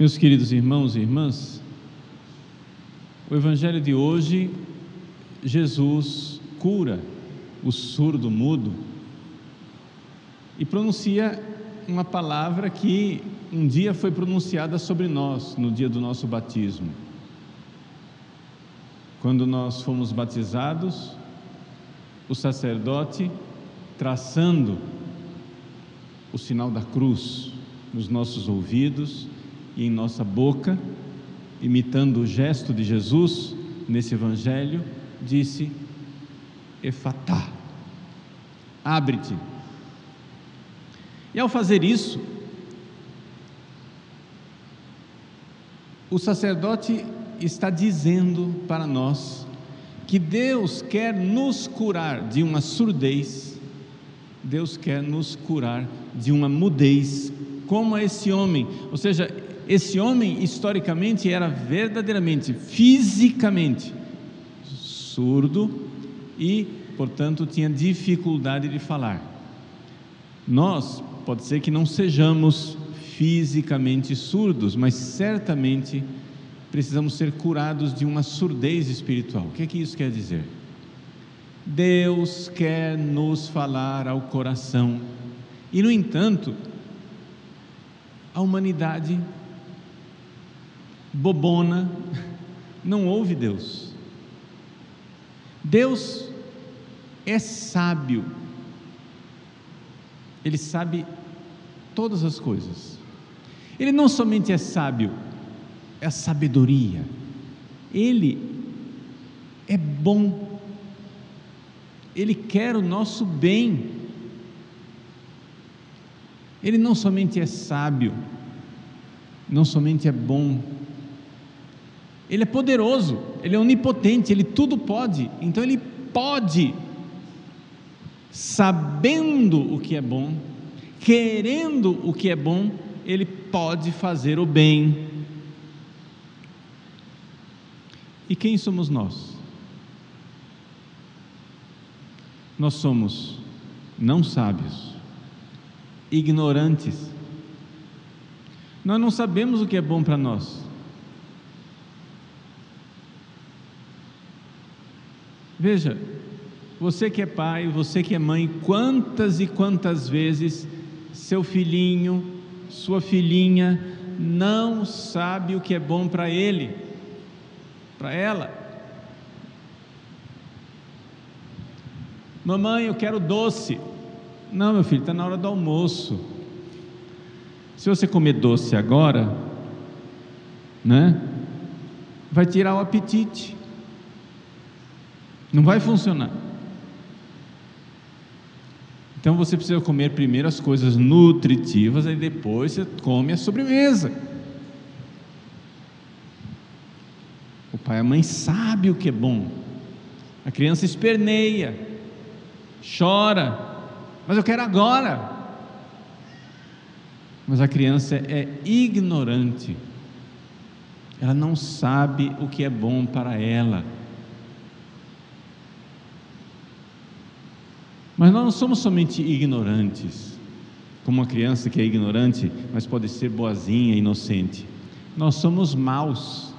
Meus queridos irmãos e irmãs, o Evangelho de hoje, Jesus cura o surdo mudo e pronuncia uma palavra que um dia foi pronunciada sobre nós, no dia do nosso batismo. Quando nós fomos batizados, o sacerdote, traçando o sinal da cruz nos nossos ouvidos e em nossa boca, imitando o gesto de Jesus nesse evangelho, disse: Efatá, abre-te. E ao fazer isso, o sacerdote está dizendo para nós que Deus quer nos curar de uma surdez, Deus quer nos curar de uma mudez, como esse homem, ou seja, esse homem historicamente era verdadeiramente, fisicamente surdo e, portanto, tinha dificuldade de falar. Nós, pode ser que não sejamos fisicamente surdos, mas certamente precisamos ser curados de uma surdez espiritual. O que é que isso quer dizer? Deus quer nos falar ao coração, e no entanto, a humanidade bobona não ouve Deus. Deus é sábio, Ele sabe todas as coisas. Ele não somente é sábio, é sabedoria. Ele é bom. Ele quer o nosso bem. Ele não somente é sábio, não somente é bom, ele é poderoso, ele é onipotente, ele tudo pode. Então ele pode, sabendo o que é bom, querendo o que é bom, ele pode fazer o bem. E quem somos nós? Nós somos não sábios, ignorantes. Nós não sabemos o que é bom para nós. Veja, você que é pai, você que é mãe, quantas e quantas vezes seu filhinho, sua filhinha não sabe o que é bom para ele, para ela. Mamãe, eu quero doce. Não, meu filho, está na hora do almoço. Se você comer doce agora, né, vai tirar o apetite. Não vai funcionar. Então você precisa comer primeiro as coisas nutritivas, e depois você come a sobremesa. O pai e a mãe sabem o que é bom. A criança esperneia, chora, mas eu quero agora. Mas a criança é ignorante, ela não sabe o que é bom para ela. Mas nós não somos somente ignorantes, como uma criança que é ignorante, mas pode ser boazinha, inocente. Nós somos maus.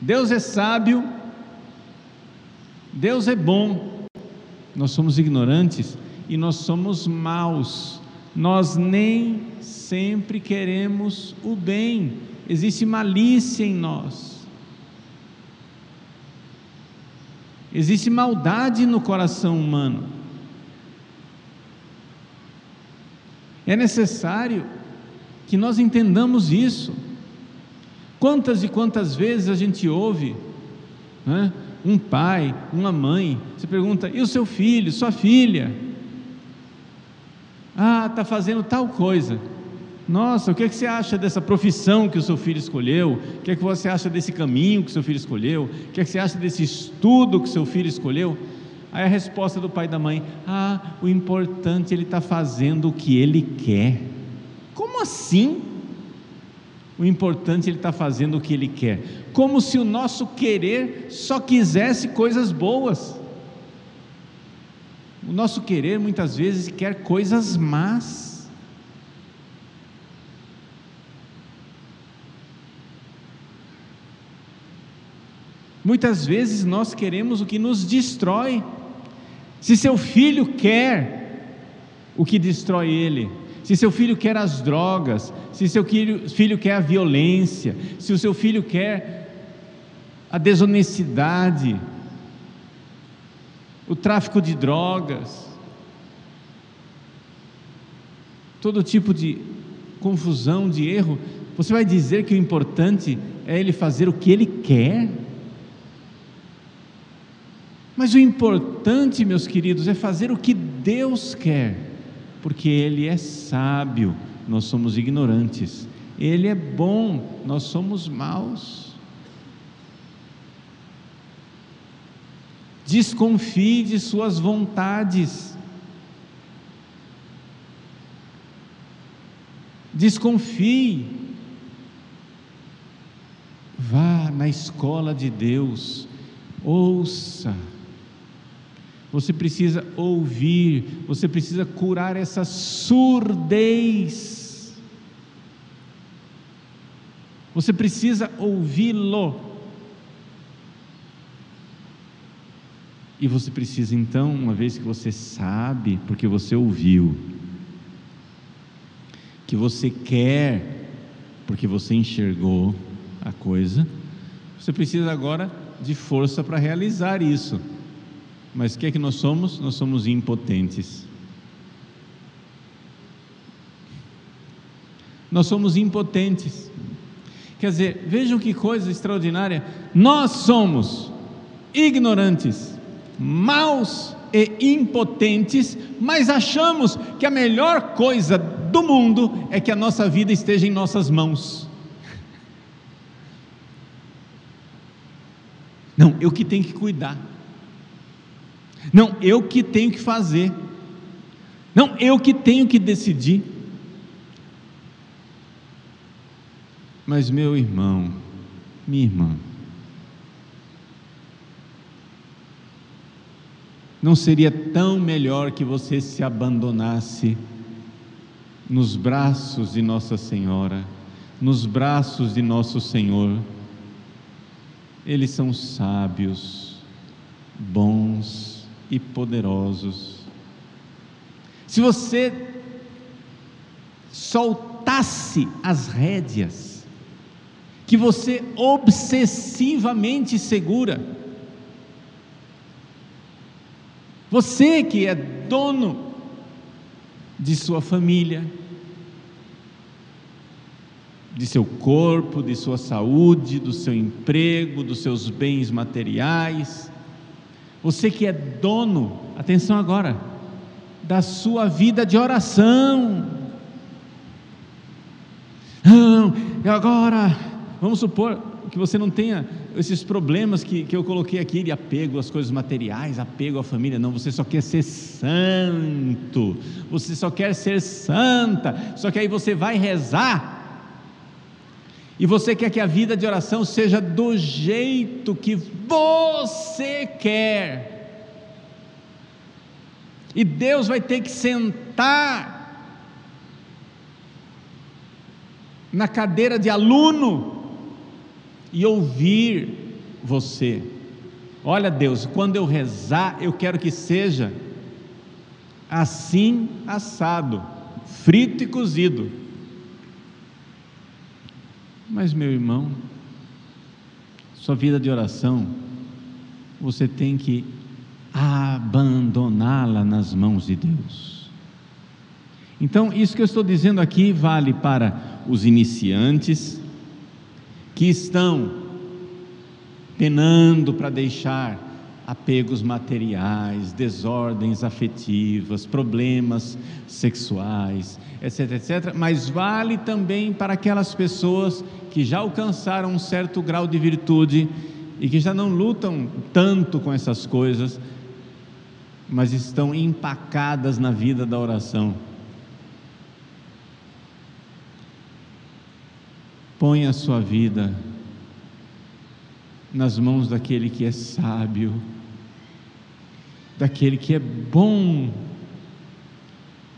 Deus é sábio, Deus é bom. Nós somos ignorantes e nós somos maus. Nós nem sempre queremos o bem. Existe malícia em nós. Existe maldade no coração humano. É necessário que nós entendamos isso. Quantas e quantas vezes a gente ouve né, um pai, uma mãe, se pergunta: e o seu filho, sua filha? Ah, está fazendo tal coisa. Nossa, o que, é que você acha dessa profissão que o seu filho escolheu? O que é que você acha desse caminho que o seu filho escolheu? O que é que você acha desse estudo que o seu filho escolheu? Aí a resposta do pai e da mãe: Ah, o importante é ele está fazendo o que ele quer. Como assim? O importante é ele está fazendo o que ele quer. Como se o nosso querer só quisesse coisas boas. O nosso querer muitas vezes quer coisas más. Muitas vezes nós queremos o que nos destrói. Se seu filho quer o que destrói ele, se seu filho quer as drogas, se seu filho, quer a violência, se o seu filho quer a desonestidade, o tráfico de drogas, todo tipo de confusão, de erro, você vai dizer que o importante é ele fazer o que ele quer? Mas o importante, meus queridos, é fazer o que Deus quer, porque Ele é sábio, nós somos ignorantes, Ele é bom, nós somos maus. Desconfie de Suas vontades, Desconfie. Vá na escola de Deus, ouça. Você precisa ouvir, você precisa curar essa surdez. Você precisa ouvi-lo. E você precisa então, uma vez que você sabe, porque você ouviu, que você quer, porque você enxergou a coisa, você precisa agora de força para realizar isso. Mas o que é que nós somos? Nós somos impotentes. Nós somos impotentes. Quer dizer, vejam que coisa extraordinária. Nós somos ignorantes, maus e impotentes, mas achamos que a melhor coisa do mundo é que a nossa vida esteja em nossas mãos. Não, eu que tenho que cuidar. Não, eu que tenho que fazer. Não, eu que tenho que decidir. Mas, meu irmão, minha irmã, não seria tão melhor que você se abandonasse nos braços de Nossa Senhora, nos braços de Nosso Senhor. Eles são sábios, bons e poderosos. Se você soltasse as rédeas, que você obsessivamente segura, você que é dono de sua família, de seu corpo, de sua saúde, do seu emprego, dos seus bens materiais. Você que é dono, atenção agora, da sua vida de oração. Não, e agora, vamos supor que você não tenha esses problemas que, que eu coloquei aqui de apego às coisas materiais, apego à família, não, você só quer ser santo, você só quer ser santa, só que aí você vai rezar, e você quer que a vida de oração seja do jeito que você quer, e Deus vai ter que sentar na cadeira de aluno, e ouvir você. Olha, Deus, quando eu rezar, eu quero que seja assim assado, frito e cozido. Mas, meu irmão, sua vida de oração, você tem que abandoná-la nas mãos de Deus. Então, isso que eu estou dizendo aqui vale para os iniciantes, que estão penando para deixar apegos materiais, desordens afetivas, problemas sexuais, etc, etc, mas vale também para aquelas pessoas que já alcançaram um certo grau de virtude e que já não lutam tanto com essas coisas, mas estão empacadas na vida da oração. Põe a sua vida nas mãos daquele que é sábio, daquele que é bom,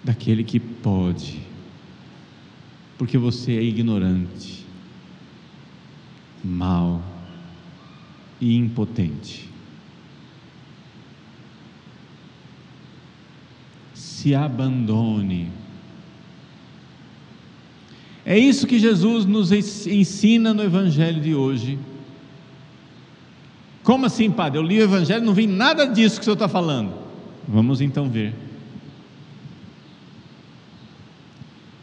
daquele que pode, porque você é ignorante, mal e impotente. Se abandone. É isso que Jesus nos ensina no Evangelho de hoje. Como assim, padre? Eu li o Evangelho, não vi nada disso que o senhor está falando. Vamos então ver.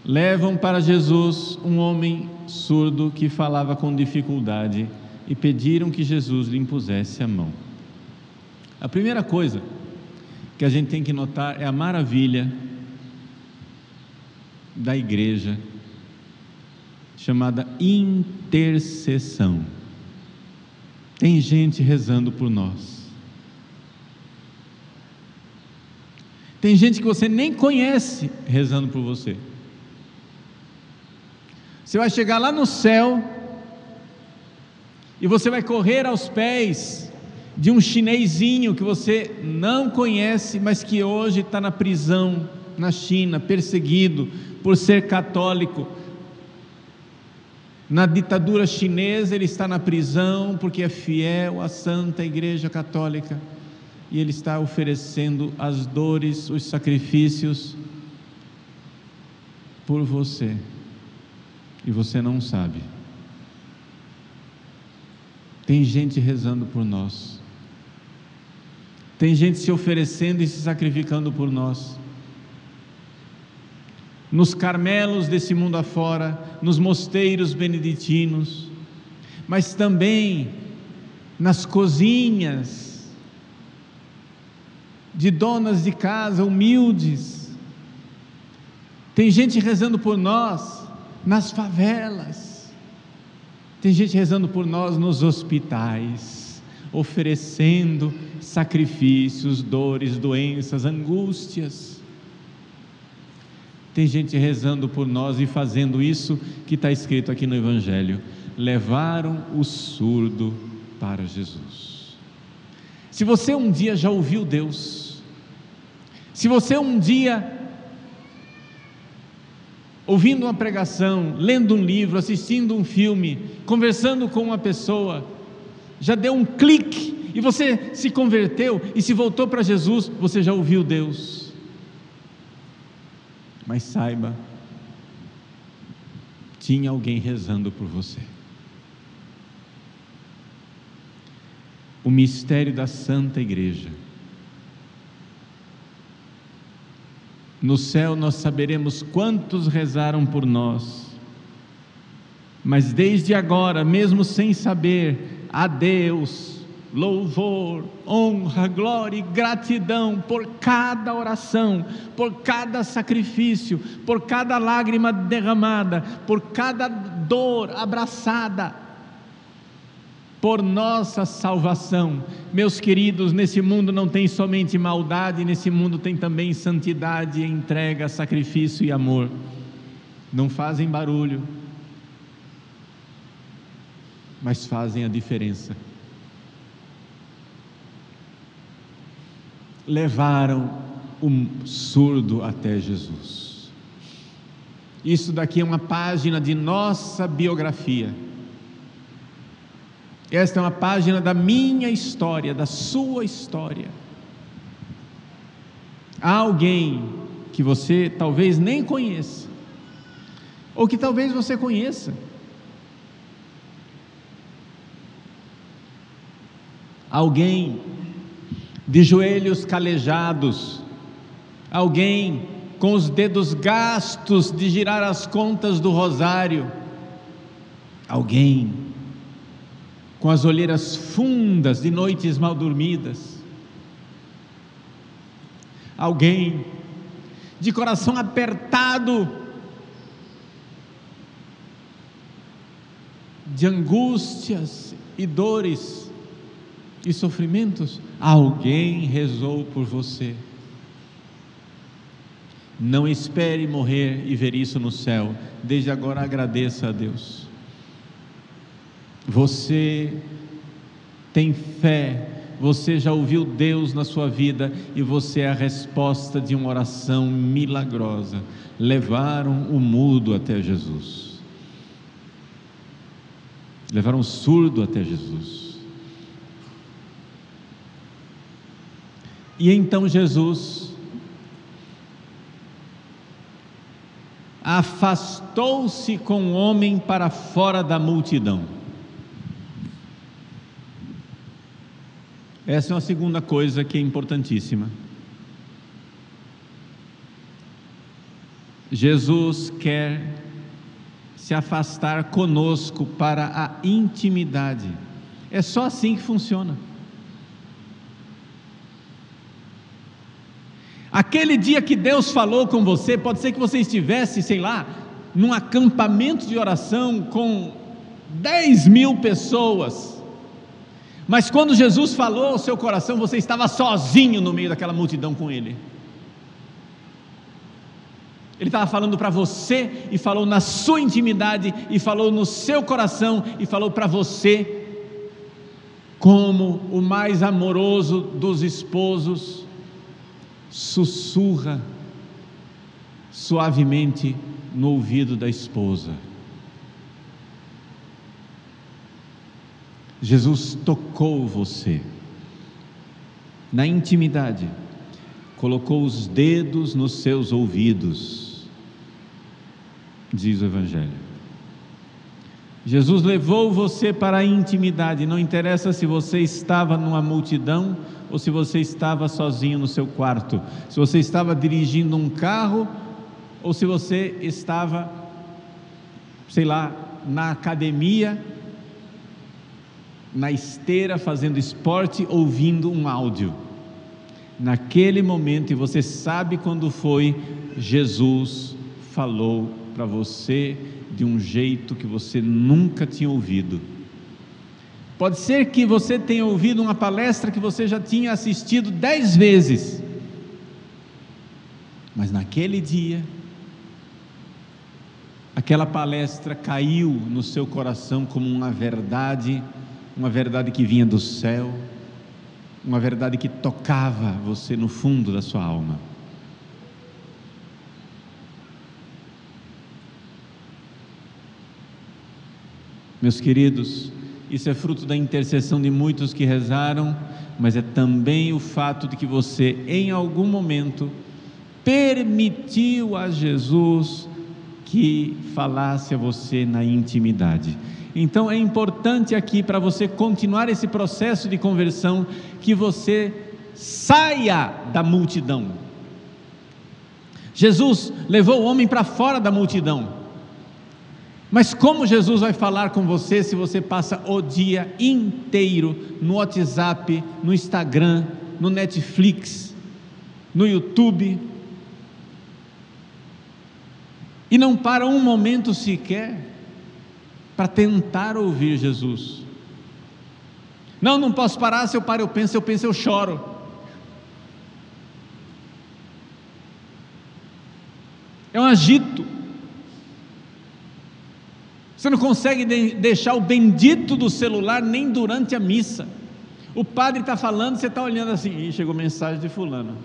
Levam para Jesus um homem surdo que falava com dificuldade e pediram que Jesus lhe impusesse a mão. A primeira coisa que a gente tem que notar é a maravilha da igreja chamada intercessão. Tem gente rezando por nós. Tem gente que você nem conhece rezando por você. Você vai chegar lá no céu e você vai correr aos pés de um chinesinho que você não conhece, mas que hoje está na prisão na China, perseguido por ser católico. Na ditadura chinesa, ele está na prisão porque é fiel à Santa Igreja Católica e ele está oferecendo as dores, os sacrifícios por você e você não sabe. Tem gente rezando por nós. Tem gente se oferecendo e se sacrificando por nós. Nos carmelos desse mundo afora, nos mosteiros beneditinos, mas também nas cozinhas de donas de casa humildes. Tem gente rezando por nós nas favelas tem gente rezando por nós nos hospitais, oferecendo sacrifícios, dores, doenças, angústias. Tem gente rezando por nós e fazendo isso que está escrito aqui no Evangelho: levaram o surdo para Jesus. Se você um dia já ouviu Deus, se você um dia ouvindo uma pregação, lendo um livro, assistindo um filme, conversando com uma pessoa, já deu um clique e você se converteu e se voltou para Jesus, você já ouviu Deus. Mas saiba, tinha alguém rezando por você. O mistério da Santa Igreja No céu nós saberemos quantos rezaram por nós. Mas desde agora, mesmo sem saber, a Deus, louvor, honra, glória e gratidão por cada oração, por cada sacrifício, por cada lágrima derramada, por cada dor abraçada, por nossa salvação. Meus queridos, nesse mundo não tem somente maldade, nesse mundo tem também santidade, entrega, sacrifício e amor. Não fazem barulho, mas fazem a diferença. Levaram um surdo até Jesus. Isso daqui é uma página de nossa biografia esta é uma página da minha história, da sua história. Há alguém que você talvez nem conheça, ou que talvez você conheça. Alguém de joelhos calejados, alguém com os dedos gastos de girar as contas do rosário, alguém com as olheiras fundas de noites mal dormidas. Alguém de coração apertado, de angústias e dores e sofrimentos, alguém rezou por você. Não espere morrer e ver isso no céu, desde agora agradeça a Deus. Você tem fé, você já ouviu Deus na sua vida e você é a resposta de uma oração milagrosa. Levaram o mudo até Jesus. Levaram o surdo até Jesus. E então Jesus afastou-se com o homem para fora da multidão. Essa é uma segunda coisa que é importantíssima. Jesus quer se afastar conosco para a intimidade. É só assim que funciona. Aquele dia que Deus falou com você, pode ser que você estivesse, sei lá, num acampamento de oração com 10 mil pessoas, mas quando Jesus falou ao seu coração, você estava sozinho no meio daquela multidão com Ele. Ele estava falando para você e falou na sua intimidade e falou no seu coração e falou para você como o mais amoroso dos esposos sussurra suavemente no ouvido da esposa. Jesus tocou você na intimidade, colocou os dedos nos seus ouvidos, diz o Evangelho. Jesus levou você para a intimidade, não interessa se você estava numa multidão ou se você estava sozinho no seu quarto, se você estava dirigindo um carro ou se você estava, sei lá, na academia, na esteira fazendo esporte, ouvindo um áudio. Naquele momento, e você sabe quando foi, Jesus falou para você de um jeito que você nunca tinha ouvido Pode ser que você tenha ouvido uma palestra que você já tinha assistido dez vezes, mas naquele dia, aquela palestra caiu no seu coração como uma verdade, uma verdade que vinha do céu, uma verdade que tocava você no fundo da sua alma. Meus queridos, isso é fruto da intercessão de muitos que rezaram, mas é também o fato de que você, em algum momento, permitiu a Jesus que falasse a você na intimidade. Então é importante aqui para você continuar esse processo de conversão que você saia da multidão. Jesus levou o homem para fora da multidão. Mas como Jesus vai falar com você se você passa o dia inteiro no WhatsApp, no Instagram, no Netflix, no YouTube e não para um momento sequer para tentar ouvir Jesus? Não, não posso parar, se eu paro eu penso, eu penso eu choro. É um agito. Você não consegue deixar o bendito do celular nem durante a missa. O padre está falando, você está olhando assim, e chegou mensagem de fulano.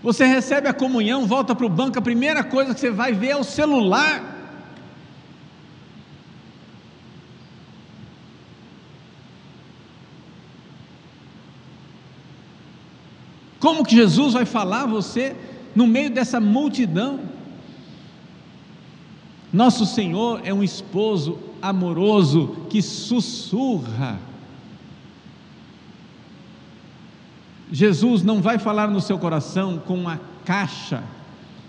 Você recebe a comunhão, volta para o banco, a primeira coisa que você vai ver é o celular. Como que Jesus vai falar a você no meio dessa multidão. Nosso Senhor é um esposo amoroso que sussurra. Jesus não vai falar no seu coração com uma caixa,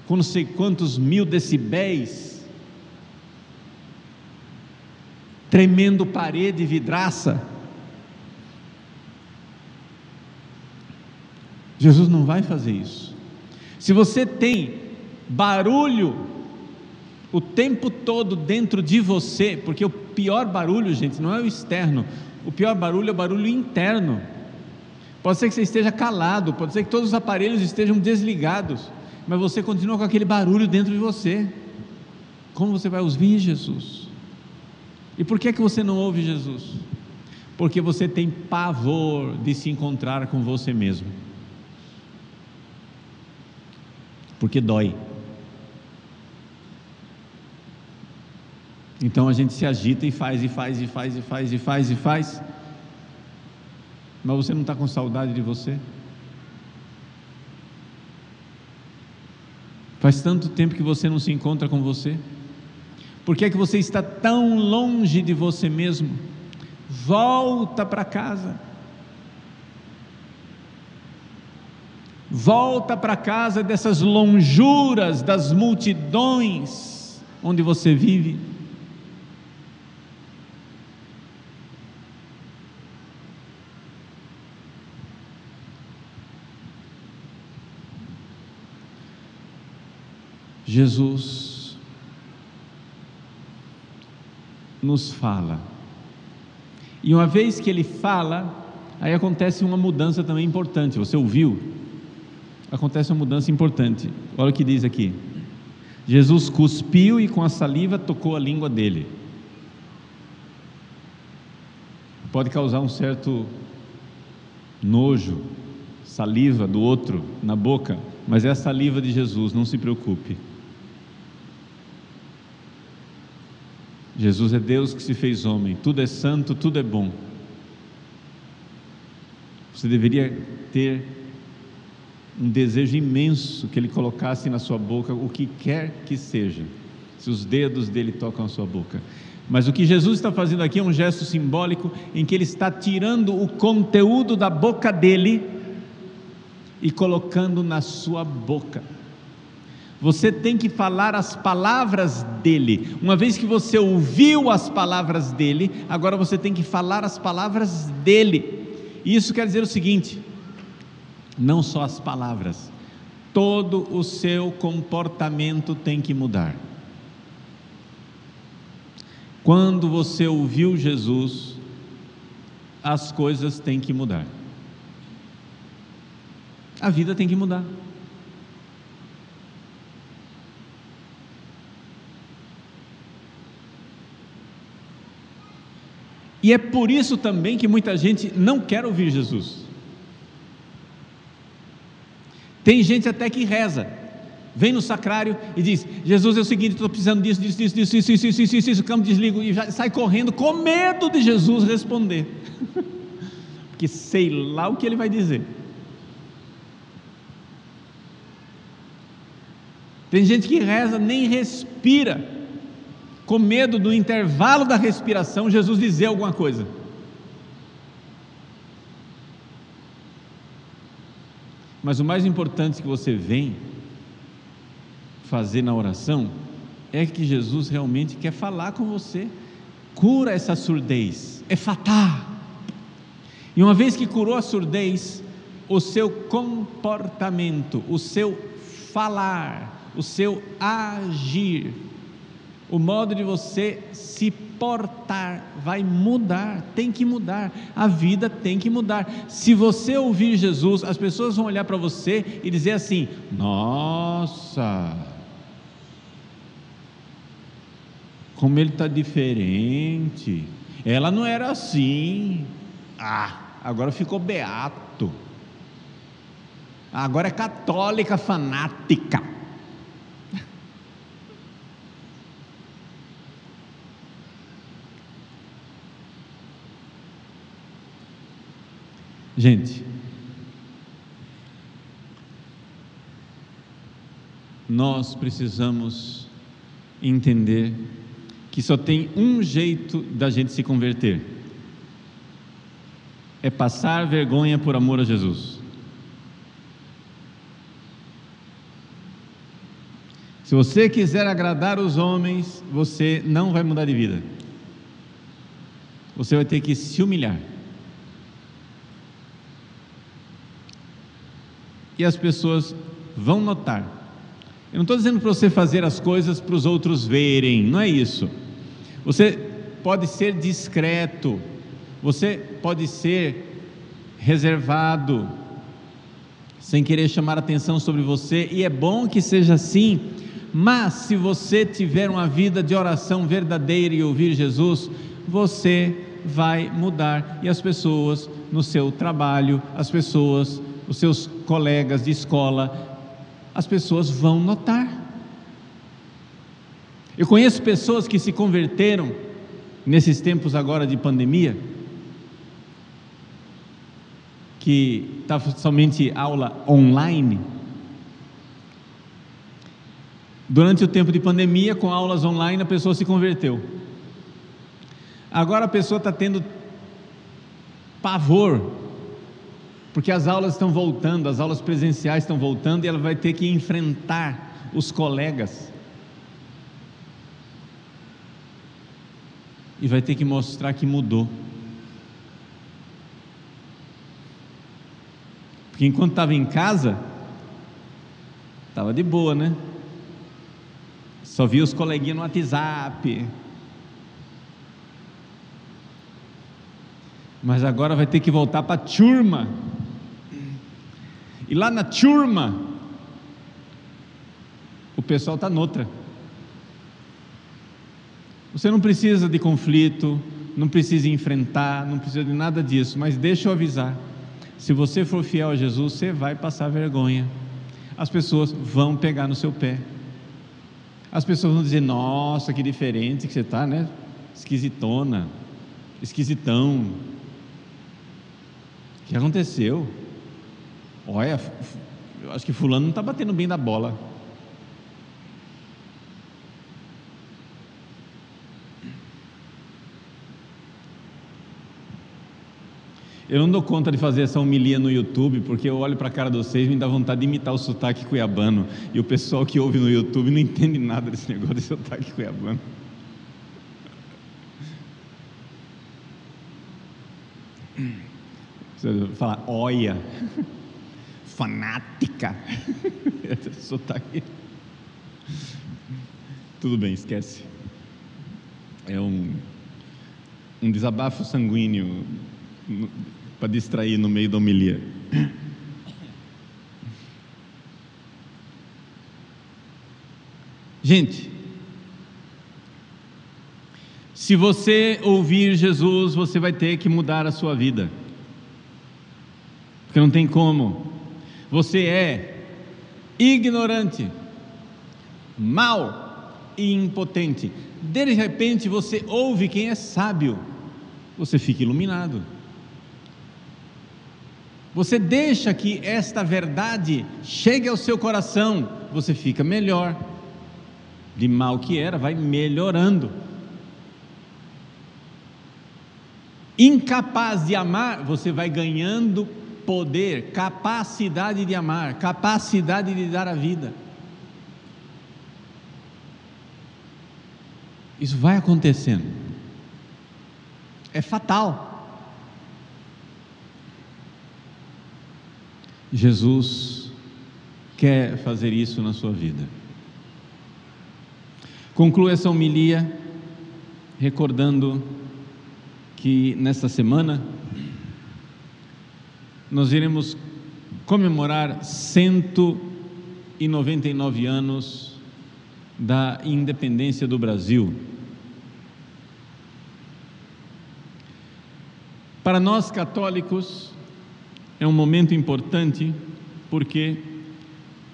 com não sei quantos mil decibéis, tremendo parede vidraça. Jesus não vai fazer isso. Se você tem barulho o tempo todo dentro de você, porque o pior barulho, gente, não é o externo, o pior barulho é o barulho interno. Pode ser que você esteja calado, pode ser que todos os aparelhos estejam desligados, mas você continua com aquele barulho dentro de você. Como você vai ouvir Jesus? E por que é que você não ouve Jesus? Porque você tem pavor de se encontrar com você mesmo. Porque dói. Então a gente se agita e faz, e faz, e faz, e faz, e faz, e faz. Mas você não está com saudade de você? Faz tanto tempo que você não se encontra com você? Por que é que você está tão longe de você mesmo? Volta para casa. Volta para casa dessas lonjuras das multidões onde você vive. Jesus nos fala. E uma vez que ele fala, aí acontece uma mudança também importante. Você ouviu? Acontece uma mudança importante. Olha o que diz aqui. Jesus cuspiu e com a saliva tocou a língua dele. Pode causar um certo nojo, saliva do outro na boca, mas é a saliva de Jesus, não se preocupe. Jesus é Deus que se fez homem, tudo é santo, tudo é bom. Você deveria ter um desejo imenso que Ele colocasse na sua boca o que quer que seja, se os dedos dele tocam a sua boca. Mas o que Jesus está fazendo aqui é um gesto simbólico em que Ele está tirando o conteúdo da boca dele e colocando na sua boca. Você tem que falar as palavras dele. Uma vez que você ouviu as palavras dele, agora você tem que falar as palavras dele. E isso quer dizer o seguinte: não só as palavras, todo o seu comportamento tem que mudar. Quando você ouviu Jesus, as coisas têm que mudar. A vida tem que mudar. E é por isso também que muita gente não quer ouvir Jesus. Tem gente até que reza, vem no sacrário e diz: Jesus é o seguinte, estou precisando disso, disso, disso, disso, isso, isso, isso, isso, isso, campo desligo e já sai correndo com medo de Jesus responder, porque sei lá o que ele vai dizer. Tem gente que reza, nem respira com medo do intervalo da respiração, Jesus dizer alguma coisa. Mas o mais importante que você vem fazer na oração é que Jesus realmente quer falar com você. Cura essa surdez, é fatal. E uma vez que curou a surdez, o seu comportamento, o seu falar, o seu agir o modo de você se portar vai mudar, tem que mudar, a vida tem que mudar. Se você ouvir Jesus, as pessoas vão olhar para você e dizer assim: Nossa, como ele está diferente, ela não era assim, ah, agora ficou beato, agora é católica fanática. Gente, nós precisamos entender que só tem um jeito da gente se converter: é passar vergonha por amor a Jesus. Se você quiser agradar os homens, você não vai mudar de vida. Você vai ter que se humilhar. E as pessoas vão notar. Eu não estou dizendo para você fazer as coisas para os outros verem, não é isso. Você pode ser discreto, você pode ser reservado, sem querer chamar atenção sobre você, e é bom que seja assim, mas se você tiver uma vida de oração verdadeira e ouvir Jesus, você vai mudar e as pessoas no seu trabalho, as pessoas os seus colegas de escola, as pessoas vão notar. Eu conheço pessoas que se converteram nesses tempos agora de pandemia, que está somente aula online. Durante o tempo de pandemia, com aulas online, a pessoa se converteu. Agora a pessoa está tendo pavor, porque as aulas estão voltando, as aulas presenciais estão voltando e ela vai ter que enfrentar os colegas. E vai ter que mostrar que mudou. Porque enquanto estava em casa, estava de boa, né? Só via os coleguinhas no WhatsApp. Mas agora vai ter que voltar para a turma. E lá na turma, o pessoal está noutra. Você não precisa de conflito, não precisa enfrentar, não precisa de nada disso, mas deixa eu avisar: se você for fiel a Jesus, você vai passar vergonha. As pessoas vão pegar no seu pé. As pessoas vão dizer: Nossa, que diferente que você está, né? Esquisitona, esquisitão. O que aconteceu? Olha, eu acho que Fulano não está batendo bem da bola. Eu não dou conta de fazer essa homilia no YouTube, porque eu olho para a cara de vocês e me dá vontade de imitar o sotaque cuiabano. E o pessoal que ouve no YouTube não entende nada desse negócio de sotaque cuiabano. Você fala, olha, fanática. sotaque. Tudo bem, esquece. É um, um desabafo sanguíneo para distrair no meio da homilia. Gente, se você ouvir Jesus, você vai ter que mudar a sua vida, porque não tem como. Você é ignorante, mal e impotente. De repente você ouve quem é sábio, você fica iluminado. Você deixa que esta verdade chegue ao seu coração, você fica melhor. De mal que era, vai melhorando. Incapaz de amar, você vai ganhando poder, capacidade de amar, capacidade de dar a vida. Isso vai acontecendo. É fatal. Jesus quer fazer isso na sua vida. Concluo essa homilia recordando que nesta semana nós iremos comemorar 199 anos da independência do Brasil. Para nós católicos, é um momento importante porque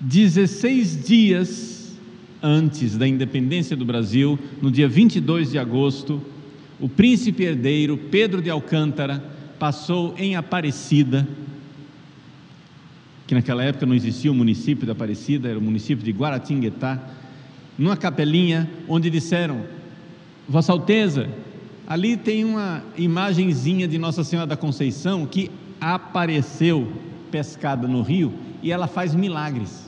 16 dias antes da independência do Brasil, no dia 22 de agosto, o príncipe herdeiro Pedro de Alcântara passou em Aparecida, que naquela época não existia o município de Aparecida, era o município de Guaratinguetá, numa capelinha onde disseram: Vossa Alteza, ali tem uma imagenzinha de Nossa Senhora da Conceição que apareceu pescada no rio e ela faz milagres.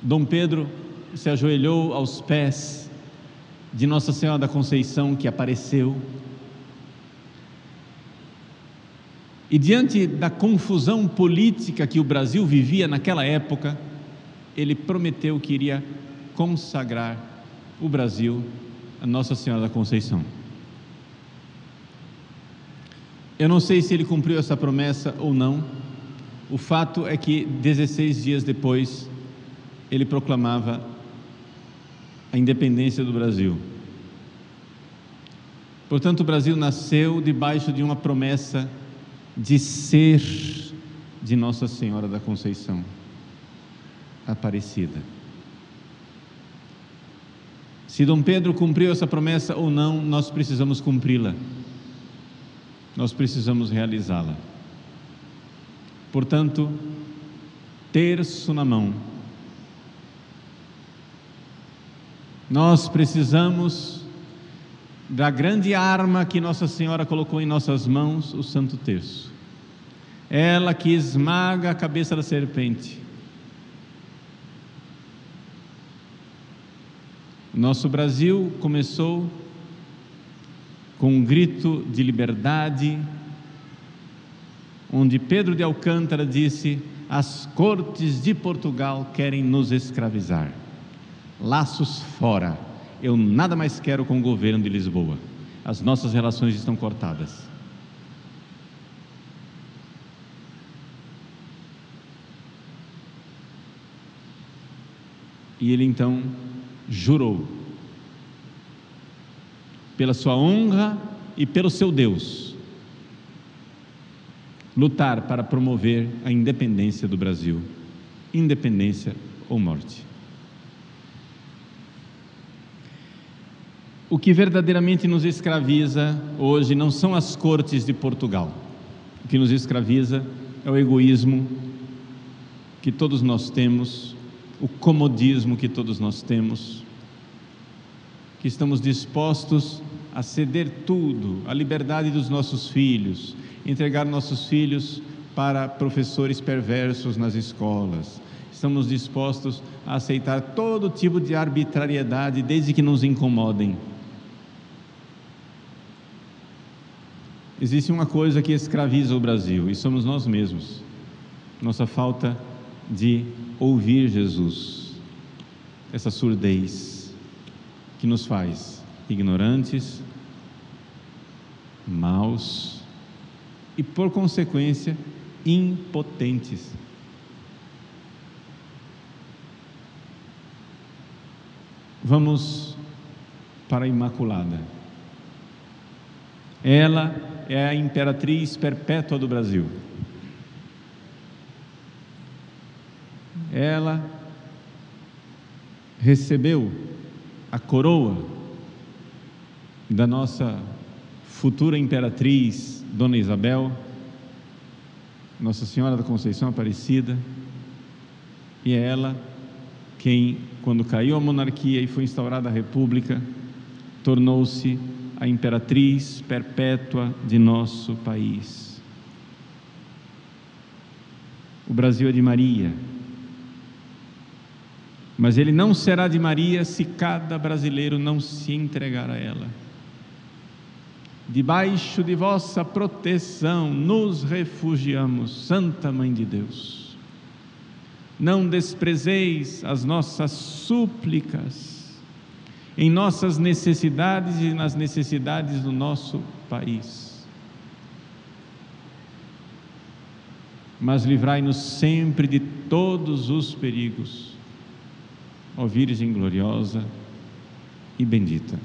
Dom Pedro se ajoelhou aos pés de Nossa Senhora da Conceição que apareceu. E diante da confusão política que o Brasil vivia naquela época, ele prometeu que iria consagrar o Brasil a Nossa Senhora da Conceição. Eu não sei se ele cumpriu essa promessa ou não. O fato é que 16 dias depois ele proclamava a independência do Brasil. Portanto, o Brasil nasceu debaixo de uma promessa de ser de Nossa Senhora da Conceição, Aparecida. Se Dom Pedro cumpriu essa promessa ou não, nós precisamos cumpri-la. Nós precisamos realizá-la. Portanto, terço na mão. Nós precisamos da grande arma que Nossa Senhora colocou em nossas mãos, o Santo Terço. Ela que esmaga a cabeça da serpente. Nosso Brasil começou com um grito de liberdade, onde Pedro de Alcântara disse: As cortes de Portugal querem nos escravizar. Laços fora eu nada mais quero com o governo de Lisboa. As nossas relações estão cortadas. E ele então jurou, pela sua honra e pelo seu Deus, lutar para promover a independência do Brasil, independência ou morte. O que verdadeiramente nos escraviza hoje não são as cortes de Portugal. O que nos escraviza é o egoísmo que todos nós temos, o comodismo que todos nós temos, que estamos dispostos a ceder tudo, a liberdade dos nossos filhos, entregar nossos filhos para professores perversos nas escolas. Estamos dispostos a aceitar todo tipo de arbitrariedade, desde que nos incomodem. Existe uma coisa que escraviza o Brasil e somos nós mesmos. Nossa falta de ouvir Jesus. Essa surdez que nos faz ignorantes, maus e, por consequência, impotentes. Vamos para a Imaculada. Ela é a imperatriz perpétua do Brasil. Ela recebeu a coroa da nossa futura imperatriz, Dona Isabel, Nossa Senhora da Conceição Aparecida, e é ela quem, quando caiu a monarquia e foi instaurada a república, tornou-se a imperatriz perpétua de nosso país. O Brasil é de Maria, mas ele não será de Maria se cada brasileiro não se entregar a ela. Debaixo de vossa proteção nos refugiamos, Santa Mãe de Deus. Não desprezeis as nossas súplicas em nossas necessidades e nas necessidades do nosso país. Mas livrai-nos sempre de todos os perigos, ó Virgem gloriosa e bendita.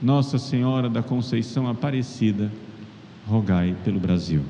Nossa Senhora da Conceição Aparecida, rogai pelo Brasil.